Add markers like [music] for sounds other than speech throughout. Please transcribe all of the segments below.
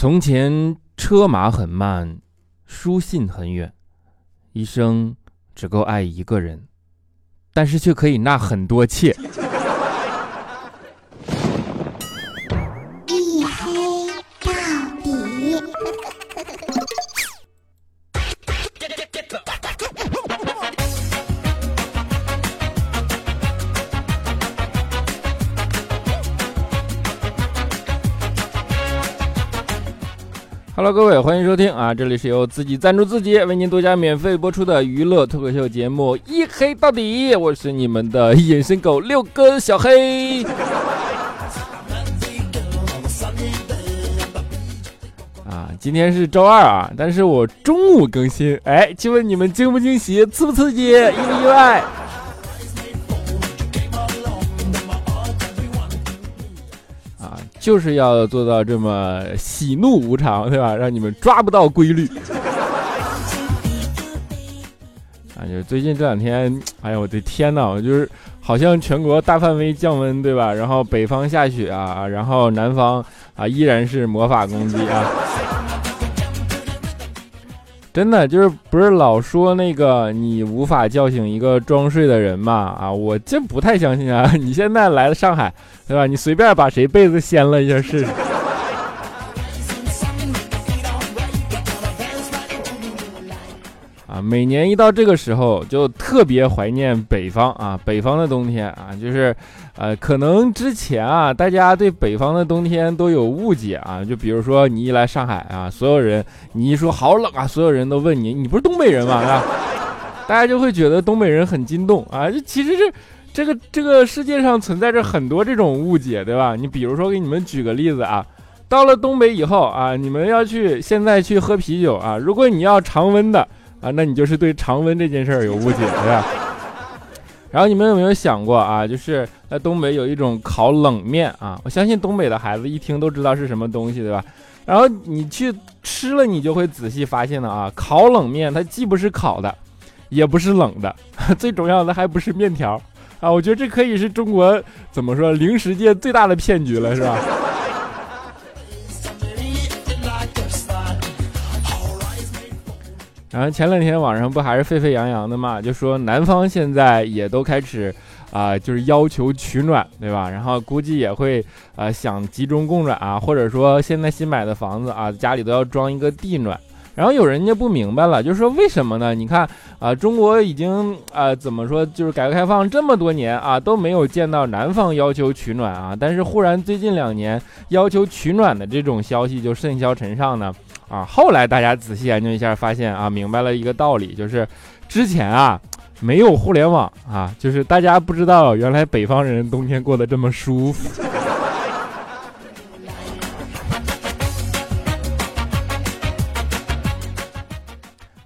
从前车马很慢，书信很远，一生只够爱一个人，但是却可以纳很多妾。Hello，各位，欢迎收听啊！这里是由自己赞助自己，为您独家免费播出的娱乐脱口秀节目《一黑到底》，我是你们的隐身狗六哥小黑。啊，今天是周二啊，但是我中午更新，哎，请问你们惊不惊喜，刺不刺激，意不意外？就是要做到这么喜怒无常，对吧？让你们抓不到规律。啊，就是最近这两天，哎呀，我的天呐，我就是好像全国大范围降温，对吧？然后北方下雪啊，然后南方啊依然是魔法攻击啊。真的就是不是老说那个你无法叫醒一个装睡的人嘛？啊，我这不太相信啊！[laughs] 你现在来了上海，对吧？你随便把谁被子掀了一下试试。啊，每年一到这个时候，就特别怀念北方啊，北方的冬天啊，就是，呃，可能之前啊，大家对北方的冬天都有误解啊，就比如说你一来上海啊，所有人你一说好冷啊，所有人都问你，你不是东北人吗？啊，大家就会觉得东北人很激动啊，这其实是这个这个世界上存在着很多这种误解，对吧？你比如说给你们举个例子啊。到了东北以后啊，你们要去现在去喝啤酒啊，如果你要常温的。啊，那你就是对常温这件事儿有误解，对吧？然后你们有没有想过啊？就是在东北有一种烤冷面啊，我相信东北的孩子一听都知道是什么东西，对吧？然后你去吃了，你就会仔细发现了啊，烤冷面它既不是烤的，也不是冷的，[laughs] 最重要的还不是面条啊！我觉得这可以是中国怎么说零食界最大的骗局了，是吧？然后前两天网上不还是沸沸扬扬的嘛，就说南方现在也都开始啊、就是要求取暖，对吧？然后估计也会呃想集中供暖啊，或者说现在新买的房子啊，家里都要装一个地暖。然后有人就不明白了，就是说为什么呢？你看啊、中国已经啊、怎么说，就是改革开放这么多年啊，都没有见到南方要求取暖啊，但是忽然最近两年要求取暖的这种消息就甚嚣尘上呢。啊，后来大家仔细研究一下，发现啊，明白了一个道理，就是之前啊没有互联网啊，就是大家不知道原来北方人冬天过得这么舒服。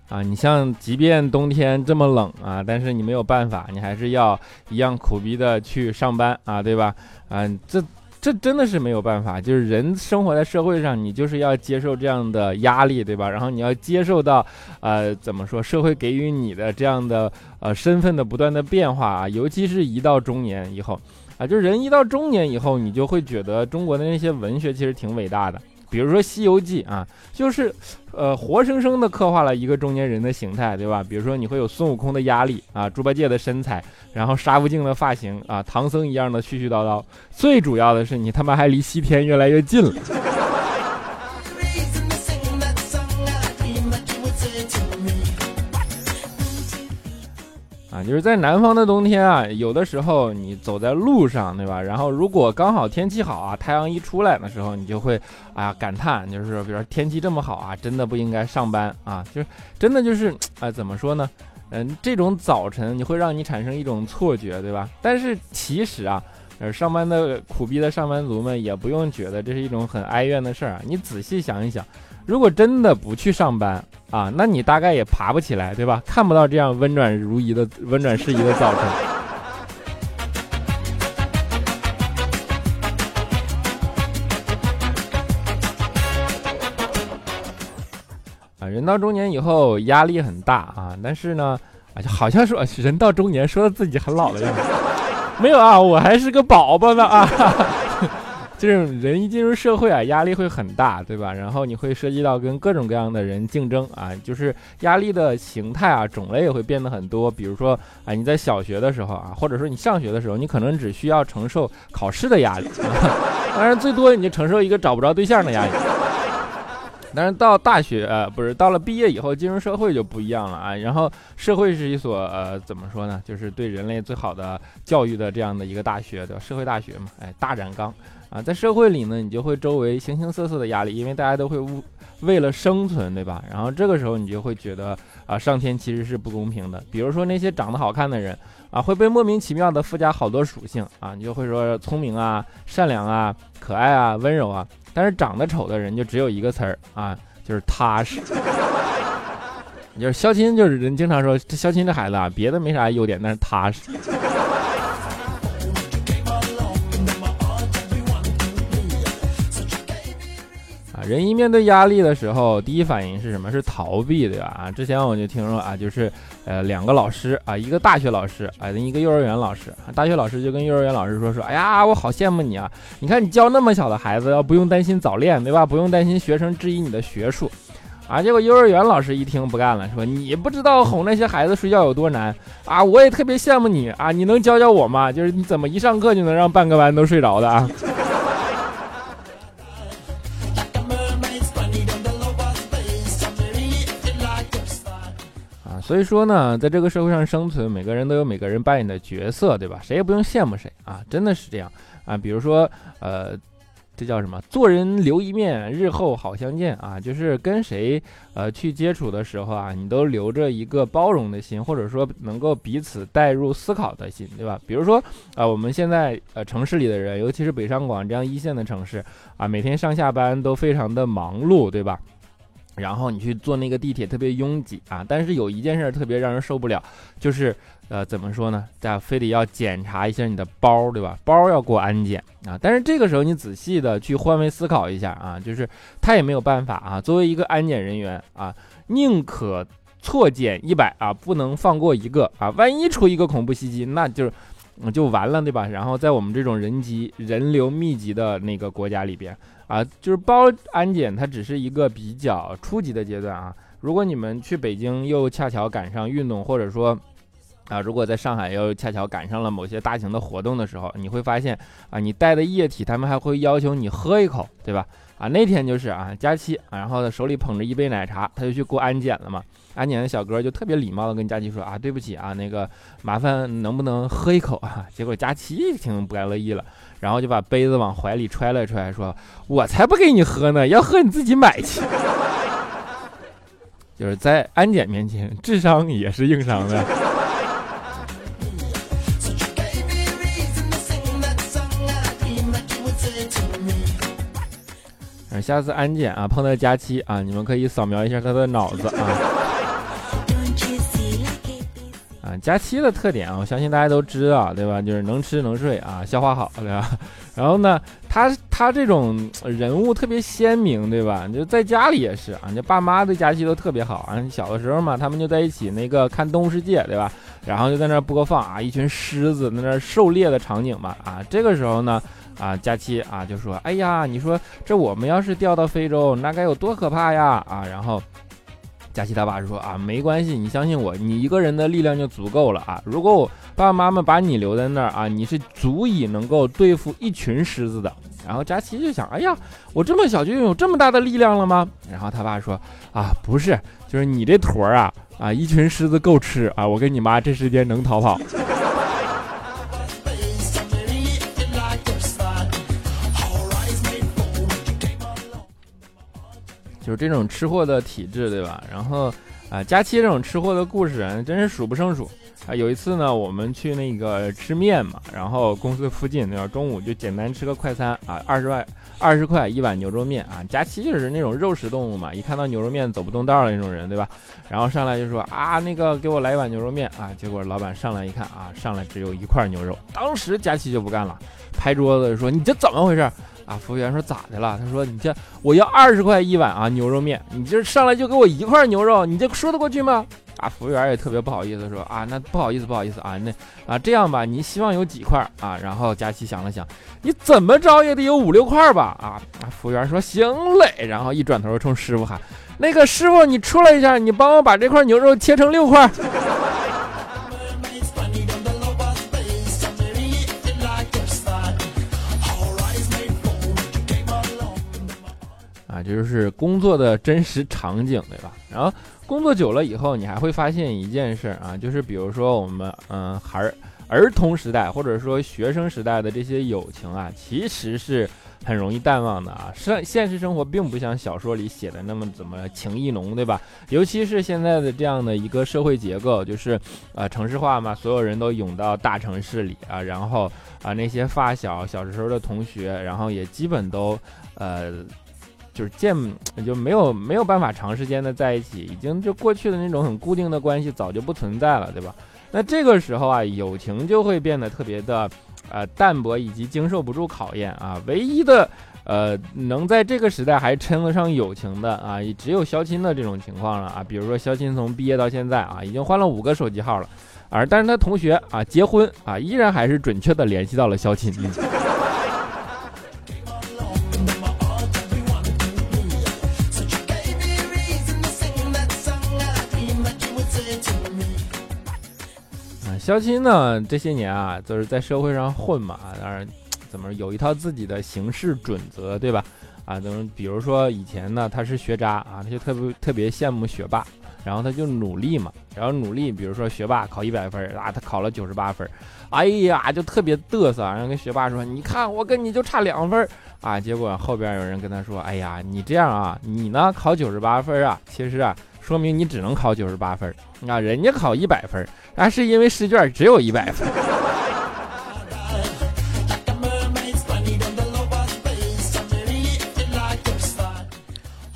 啊，你像即便冬天这么冷啊，但是你没有办法，你还是要一样苦逼的去上班啊，对吧？啊，这。这真的是没有办法，就是人生活在社会上，你就是要接受这样的压力，对吧？然后你要接受到，呃，怎么说，社会给予你的这样的呃身份的不断的变化啊，尤其是一到中年以后，啊，就是人一到中年以后，你就会觉得中国的那些文学其实挺伟大的，比如说《西游记》啊，就是呃活生生的刻画了一个中年人的形态，对吧？比如说你会有孙悟空的压力啊，猪八戒的身材。然后沙悟净的发型啊，唐僧一样的絮絮叨叨，最主要的是你他妈还离西天越来越近了。就是在南方的冬天啊，有的时候你走在路上，对吧？然后如果刚好天气好啊，太阳一出来的时候，你就会啊感叹，就是比如说天气这么好啊，真的不应该上班啊，就是真的就是啊、怎么说呢？嗯，这种早晨你会让你产生一种错觉，对吧？但是其实啊，呃，上班的苦逼的上班族们也不用觉得这是一种很哀怨的事儿啊。你仔细想一想，如果真的不去上班啊，那你大概也爬不起来，对吧？看不到这样温暖如饴的温暖适宜的早晨。啊，人到中年以后压力很大啊，但是呢，啊，就好像说人到中年，说的自己很老的样子。没有啊，我还是个宝宝呢啊。就是人一进入社会啊，压力会很大，对吧？然后你会涉及到跟各种各样的人竞争啊，就是压力的形态啊，种类也会变得很多。比如说啊，你在小学的时候啊，或者说你上学的时候，你可能只需要承受考试的压力，[laughs] 当然最多你就承受一个找不着对象的压力。但是到大学呃不是到了毕业以后进入社会就不一样了啊，然后社会是一所呃怎么说呢，就是对人类最好的教育的这样的一个大学，对吧？社会大学嘛，哎，大染缸啊，在社会里呢，你就会周围形形色色的压力，因为大家都会为了生存，对吧？然后这个时候你就会觉得啊，上天其实是不公平的，比如说那些长得好看的人啊，会被莫名其妙的附加好多属性啊，你就会说聪明啊、善良啊、可爱啊、温柔啊。但是长得丑的人就只有一个词儿啊，就是踏实。[laughs] 就是肖钦，就是人经常说这肖钦这孩子啊，别的没啥优点，但是踏实。人一面对压力的时候，第一反应是什么？是逃避，对吧？啊，之前我就听说啊，就是呃，两个老师啊，一个大学老师啊，一个幼儿园老师。大学老师就跟幼儿园老师说说，哎呀，我好羡慕你啊！你看你教那么小的孩子，要不用担心早恋，对吧？不用担心学生质疑你的学术，啊。结果幼儿园老师一听不干了，说你不知道哄那些孩子睡觉有多难啊！我也特别羡慕你啊！你能教教我吗？就是你怎么一上课就能让半个班都睡着的啊？所以说呢，在这个社会上生存，每个人都有每个人扮演的角色，对吧？谁也不用羡慕谁啊，真的是这样啊。比如说，呃，这叫什么？做人留一面，日后好相见啊。就是跟谁呃去接触的时候啊，你都留着一个包容的心，或者说能够彼此带入思考的心，对吧？比如说啊，我们现在呃城市里的人，尤其是北上广这样一线的城市啊，每天上下班都非常的忙碌，对吧？然后你去坐那个地铁特别拥挤啊，但是有一件事特别让人受不了，就是呃怎么说呢？大家非得要检查一下你的包，对吧？包要过安检啊。但是这个时候你仔细的去换位思考一下啊，就是他也没有办法啊。作为一个安检人员啊，宁可错检一百啊，不能放过一个啊。万一出一个恐怖袭击，那就是就完了，对吧？然后在我们这种人集人流密集的那个国家里边。啊，就是包安检，它只是一个比较初级的阶段啊。如果你们去北京又恰巧赶上运动，或者说啊，如果在上海又恰巧赶上了某些大型的活动的时候，你会发现啊，你带的液体，他们还会要求你喝一口，对吧？啊，那天就是啊，佳期，然后手里捧着一杯奶茶，他就去过安检了嘛。安检的小哥就特别礼貌的跟佳琪说啊，对不起啊，那个麻烦能不能喝一口啊？结果佳琪一听不乐意了。然后就把杯子往怀里揣了揣，说：“我才不给你喝呢，要喝你自己买去。”就是在安检面前，智商也是硬伤的。下次安检啊，碰到佳期啊，你们可以扫描一下他的脑子啊。佳期的特点啊，我相信大家都知道，对吧？就是能吃能睡啊，消化好，对吧？[laughs] 然后呢，他他这种人物特别鲜明，对吧？就在家里也是啊，你爸妈对佳期都特别好啊。小的时候嘛，他们就在一起那个看《动物世界》，对吧？然后就在那播放啊，一群狮子在那狩猎的场景嘛啊。这个时候呢，啊，佳期啊就说：“哎呀，你说这我们要是掉到非洲，那该有多可怕呀！”啊，然后。佳琪他爸说啊，没关系，你相信我，你一个人的力量就足够了啊！如果我爸爸妈妈把你留在那儿啊，你是足以能够对付一群狮子的。然后佳琪就想，哎呀，我这么小就拥有这么大的力量了吗？然后他爸说啊，不是，就是你这坨儿啊啊，一群狮子够吃啊！我跟你妈这时间能逃跑。就是这种吃货的体质，对吧？然后，啊，佳期这种吃货的故事啊，真是数不胜数啊。有一次呢，我们去那个吃面嘛，然后公司附近，对吧？中午就简单吃个快餐啊，二十块二十块一碗牛肉面啊。佳期就是那种肉食动物嘛，一看到牛肉面走不动道的那种人，对吧？然后上来就说啊，那个给我来一碗牛肉面啊。结果老板上来一看啊，上来只有一块牛肉，当时佳期就不干了，拍桌子说：“你这怎么回事？”啊，服务员说咋的了？他说你这我要二十块一碗啊牛肉面，你这上来就给我一块牛肉，你这说得过去吗？啊，服务员也特别不好意思说啊，那不好意思不好意思啊，那啊这样吧，你希望有几块啊？然后佳琪想了想，你怎么着也得有五六块吧？啊啊，服务员说行嘞，然后一转头冲师傅喊，那个师傅你出来一下，你帮我把这块牛肉切成六块。这就是工作的真实场景，对吧？然后工作久了以后，你还会发现一件事啊，就是比如说我们嗯孩，儿儿童时代或者说学生时代的这些友情啊，其实是很容易淡忘的啊。现现实生活并不像小说里写的那么怎么情意浓，对吧？尤其是现在的这样的一个社会结构，就是呃城市化嘛，所有人都涌到大城市里啊，然后啊那些发小小时候的同学，然后也基本都呃。就是见就没有没有办法长时间的在一起，已经就过去的那种很固定的关系早就不存在了，对吧？那这个时候啊，友情就会变得特别的呃淡薄，以及经受不住考验啊。唯一的呃能在这个时代还称得上友情的啊，也只有肖钦的这种情况了啊。比如说肖钦从毕业到现在啊，已经换了五个手机号了，而但是他同学啊结婚啊，依然还是准确的联系到了肖钦。肖钦呢，这些年啊，就是在社会上混嘛，当然，怎么有一套自己的行事准则，对吧？啊，等么比如说以前呢，他是学渣啊，他就特别特别羡慕学霸，然后他就努力嘛，然后努力，比如说学霸考一百分啊，他考了九十八分，哎呀，就特别嘚瑟，然后跟学霸说，你看我跟你就差两分啊，结果后边有人跟他说，哎呀，你这样啊，你呢考九十八分啊，其实啊。说明你只能考九十八分那，人家考一百分，那是因为试卷只有一百分。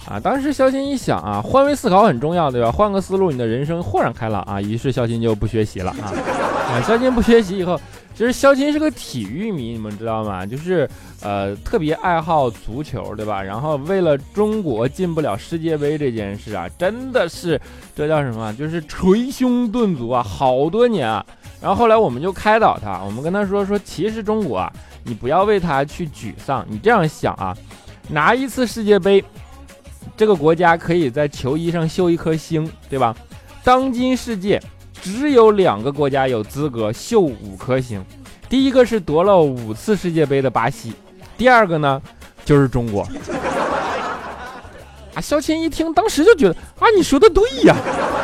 啊，当时肖钦一想啊，换位思考很重要，对吧？换个思路，你的人生豁然开朗啊。于是肖钦就不学习了啊。[laughs] 啊，肖钦不学习以后。其实肖钦是个体育迷，你们知道吗？就是呃特别爱好足球，对吧？然后为了中国进不了世界杯这件事啊，真的是这叫什么？就是捶胸顿足啊，好多年啊。然后后来我们就开导他，我们跟他说说，其实中国啊，你不要为他去沮丧，你这样想啊，拿一次世界杯，这个国家可以在球衣上绣一颗星，对吧？当今世界。只有两个国家有资格绣五颗星，第一个是夺了五次世界杯的巴西，第二个呢就是中国。[laughs] 啊，肖钦一听，当时就觉得啊，你说的对呀。啊，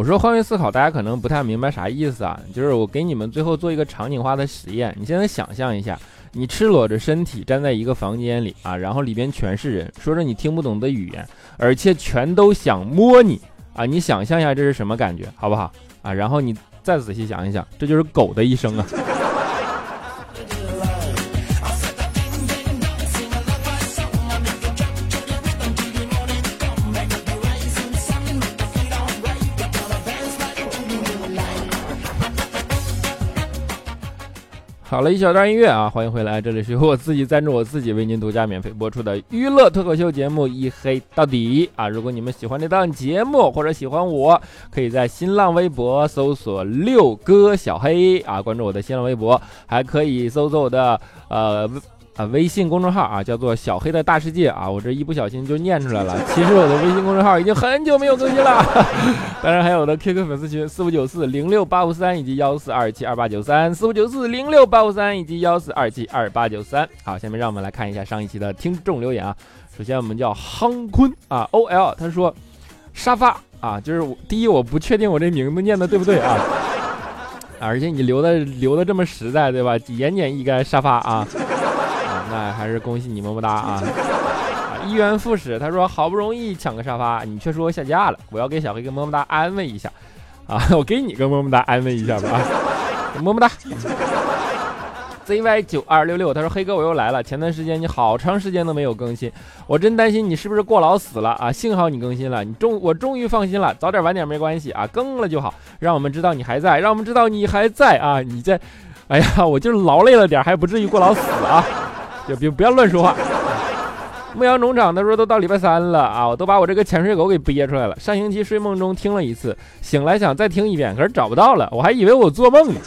我说换位思考，大家可能不太明白啥意思啊。就是我给你们最后做一个场景化的实验。你现在想象一下，你赤裸着身体站在一个房间里啊，然后里边全是人，说着你听不懂的语言，而且全都想摸你啊。你想象一下这是什么感觉，好不好啊？然后你再仔细想一想，这就是狗的一生啊。好了一小段音乐啊，欢迎回来，这里是由我自己赞助我自己为您独家免费播出的娱乐脱口秀节目《一黑到底》啊！如果你们喜欢这档节目或者喜欢我，可以在新浪微博搜索六哥小黑啊，关注我的新浪微博，还可以搜索我的呃。啊，微信公众号啊，叫做小黑的大世界啊，我这一不小心就念出来了。其实我的微信公众号已经很久没有更新了。[laughs] 当然还有我的 QQ 粉丝群四五九四零六八五三以及幺四二七二八九三四五九四零六八五三以及幺四二七二八九三。好，下面让我们来看一下上一期的听众留言啊。首先我们叫夯坤啊，OL 他说沙发啊，就是第一我不确定我这名字念的对不对 [laughs] 啊，而且你留的留的这么实在对吧？言简意赅沙发啊。那还是恭喜你么么哒啊！一元复始，他说好不容易抢个沙发，你却说下架了，我要给小黑个么么哒安慰一下啊！[laughs] 我给你个么么哒安慰一下吧！[laughs] 么么哒。[laughs] zy 九二六六，他说黑哥我又来了，前段时间你好长时间都没有更新，我真担心你是不是过劳死了啊？幸好你更新了，你终我终于放心了，早点晚点没关系啊，更了就好，让我们知道你还在，让我们知道你还在啊，你在，哎呀，我就是劳累了点，还不至于过劳死啊，就别不要乱说话。牧羊农场他说都到礼拜三了啊，我都把我这个潜水狗给憋出来了。上星期睡梦中听了一次，醒来想再听一遍，可是找不到了，我还以为我做梦呢。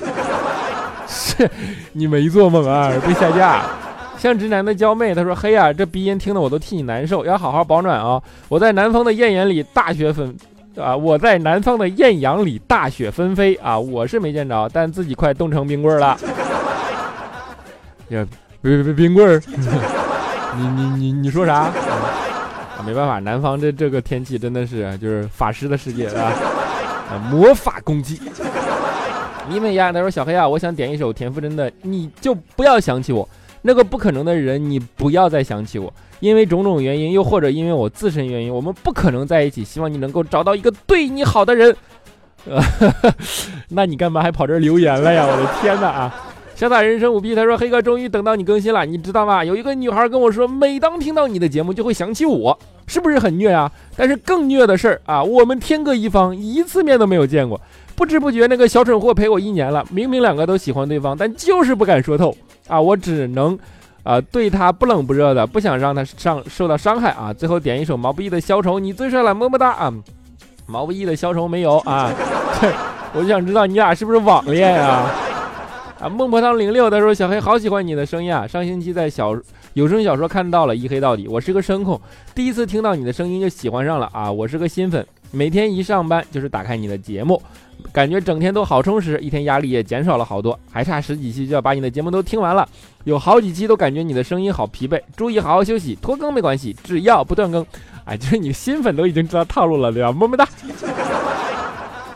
[laughs] 是，你没做梦啊，被下架。像直男的娇妹他说嘿呀，这鼻音听得我都替你难受，要好好保暖啊。我在南方的艳阳里大雪纷啊，我在南方的艳阳里大雪纷飞啊，我是没见着，但自己快冻成冰棍了。[laughs] 别别冰棍儿。你你你你说啥？啊，没办法，南方这这个天气真的是就是法师的世界啊，魔法攻击。李美呀，他说小黑啊，我想点一首田馥甄的《你就不要想起我》，那个不可能的人，你不要再想起我，因为种种原因，又或者因为我自身原因，我们不可能在一起。希望你能够找到一个对你好的人。[laughs] 那你干嘛还跑这留言了呀？我的天哪啊！潇洒人生五 B，他说：“黑哥，终于等到你更新了，你知道吗？有一个女孩跟我说，每当听到你的节目，就会想起我，是不是很虐啊？但是更虐的事儿啊，我们天各一方，一次面都没有见过。不知不觉，那个小蠢货陪我一年了，明明两个都喜欢对方，但就是不敢说透啊。我只能，啊，对他不冷不热的，不想让他上受到伤害啊。最后点一首毛不易的《消愁》，你最帅了，么么哒啊。毛不易的《消愁》没有啊？我就想知道你俩是不是网恋啊？”啊，孟婆汤零六他说：“小黑好喜欢你的声音啊！上星期在小有声小说看到了一黑到底，我是个声控，第一次听到你的声音就喜欢上了啊！我是个新粉，每天一上班就是打开你的节目，感觉整天都好充实，一天压力也减少了好多，还差十几期就要把你的节目都听完了，有好几期都感觉你的声音好疲惫，注意好好休息，拖更没关系，只要不断更。哎，就是你新粉都已经知道套路了，对吧？么么哒。”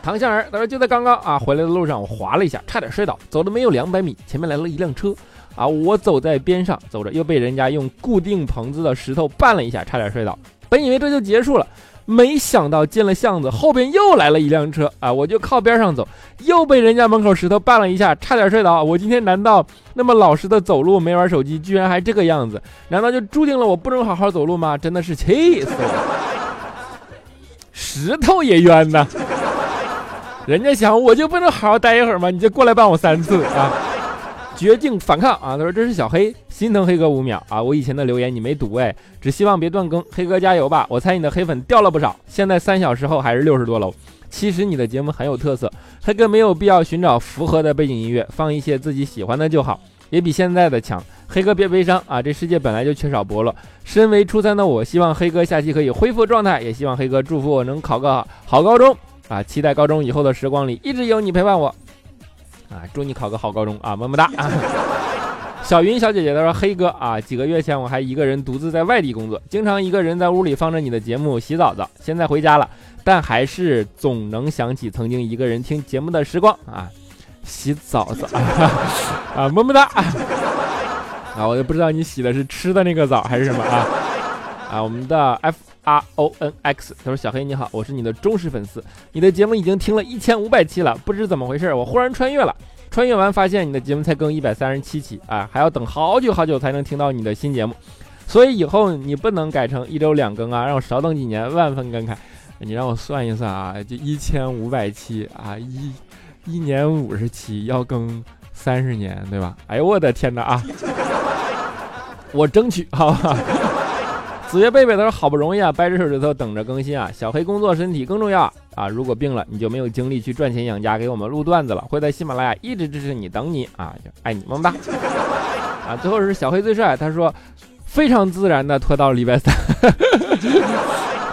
唐香儿他说：“就在刚刚啊，回来的路上我滑了一下，差点摔倒。走了没有两百米，前面来了一辆车，啊，我走在边上走着，又被人家用固定棚子的石头绊了一下，差点摔倒。本以为这就结束了，没想到进了巷子，后边又来了一辆车，啊，我就靠边上走，又被人家门口石头绊了一下，差点摔倒。我今天难道那么老实的走路，没玩手机，居然还这个样子？难道就注定了我不能好好走路吗？真的是气死我！[laughs] 石头也冤呐！”人家想我就不能好好待一会儿吗？你就过来帮我三次啊！绝境反抗啊！他说这是小黑心疼黑哥五秒啊！我以前的留言你没读哎，只希望别断更，黑哥加油吧！我猜你的黑粉掉了不少，现在三小时后还是六十多楼。其实你的节目很有特色，黑哥没有必要寻找符合的背景音乐，放一些自己喜欢的就好，也比现在的强。黑哥别悲伤啊！这世界本来就缺少伯乐。身为初三的我，希望黑哥下期可以恢复状态，也希望黑哥祝福我能考个好高中。啊！期待高中以后的时光里一直有你陪伴我。啊！祝你考个好高中啊！么么哒。小云小姐姐她说：“黑哥啊，几个月前我还一个人独自在外地工作，经常一个人在屋里放着你的节目洗澡澡。现在回家了，但还是总能想起曾经一个人听节目的时光啊！洗澡澡啊！么么哒。啊！我也不知道你洗的是吃的那个澡还是什么啊？啊！我们的 F。” R O N X，他说：“小黑你好，我是你的忠实粉丝，你的节目已经听了一千五百期了，不知怎么回事，我忽然穿越了，穿越完发现你的节目才更一百三十七期啊，还要等好久好久才能听到你的新节目，所以以后你不能改成一周两更啊，让我少等几年，万分感慨。你让我算一算啊，就一千五百期啊，一一年五十期，要更三十年，对吧？哎呦我的天哪啊，我争取好吧。”子月贝贝他说：“好不容易啊，掰着手指头等着更新啊。小黑工作身体更重要啊，如果病了，你就没有精力去赚钱养家，给我们录段子了。会在喜马拉雅一直支持你，等你啊，就爱你么么哒。啊，最后是小黑最帅，他说非常自然的拖到礼拜三，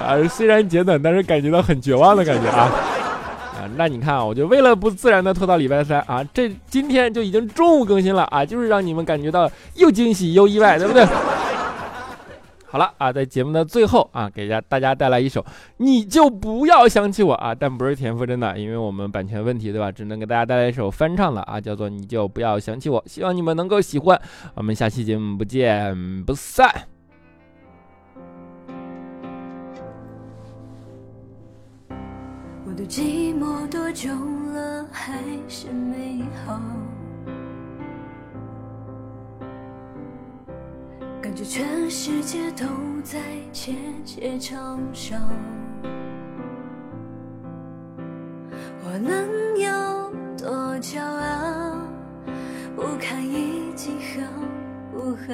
啊，虽然简短，但是感觉到很绝望的感觉啊。啊，那你看啊，我就为了不自然的拖到礼拜三啊，这今天就已经中午更新了啊，就是让你们感觉到又惊喜又意外，对不对？”好了啊，在节目的最后啊，给大家大家带来一首，你就不要想起我啊，但不是田馥甄的，因为我们版权问题，对吧？只能给大家带来一首翻唱的啊，叫做你就不要想起我，希望你们能够喜欢。我们下期节目不见不散。我的寂寞多久了还是美好？觉全世界都在窃窃嘲笑，我能有多骄傲，不堪一击好不好？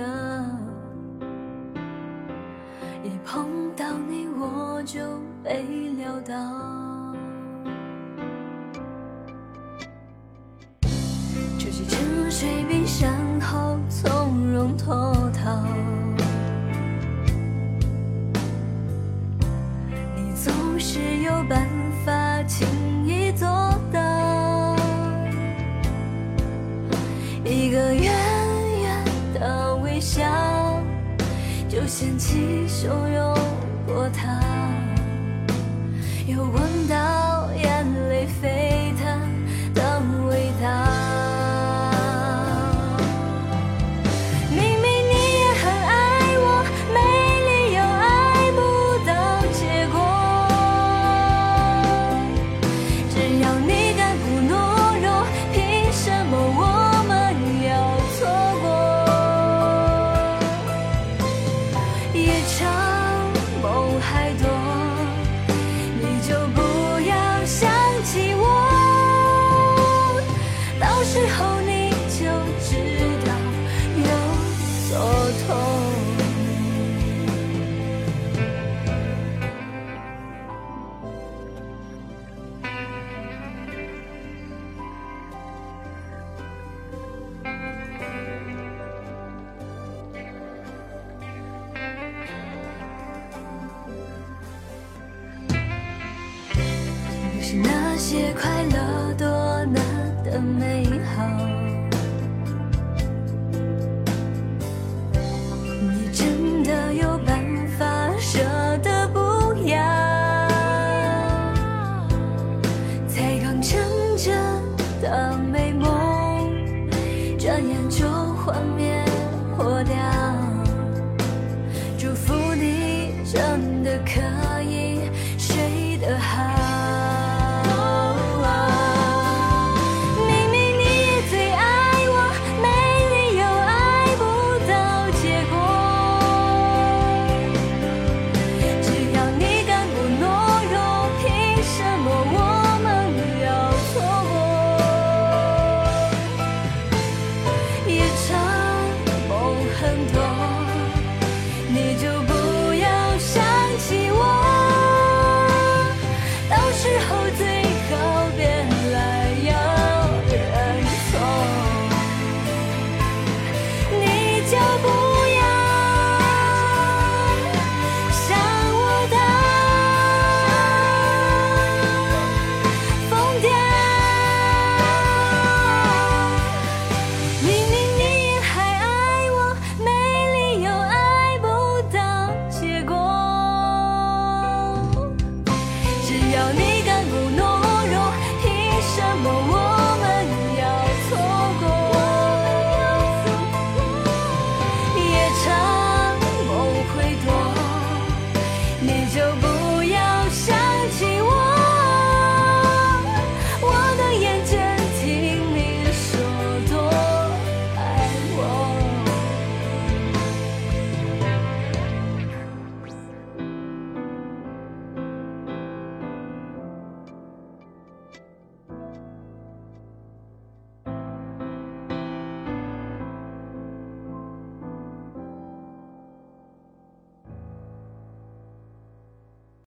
一碰到你，我就被撂倒。掀起汹涌波涛。是那些快乐，多难得美好。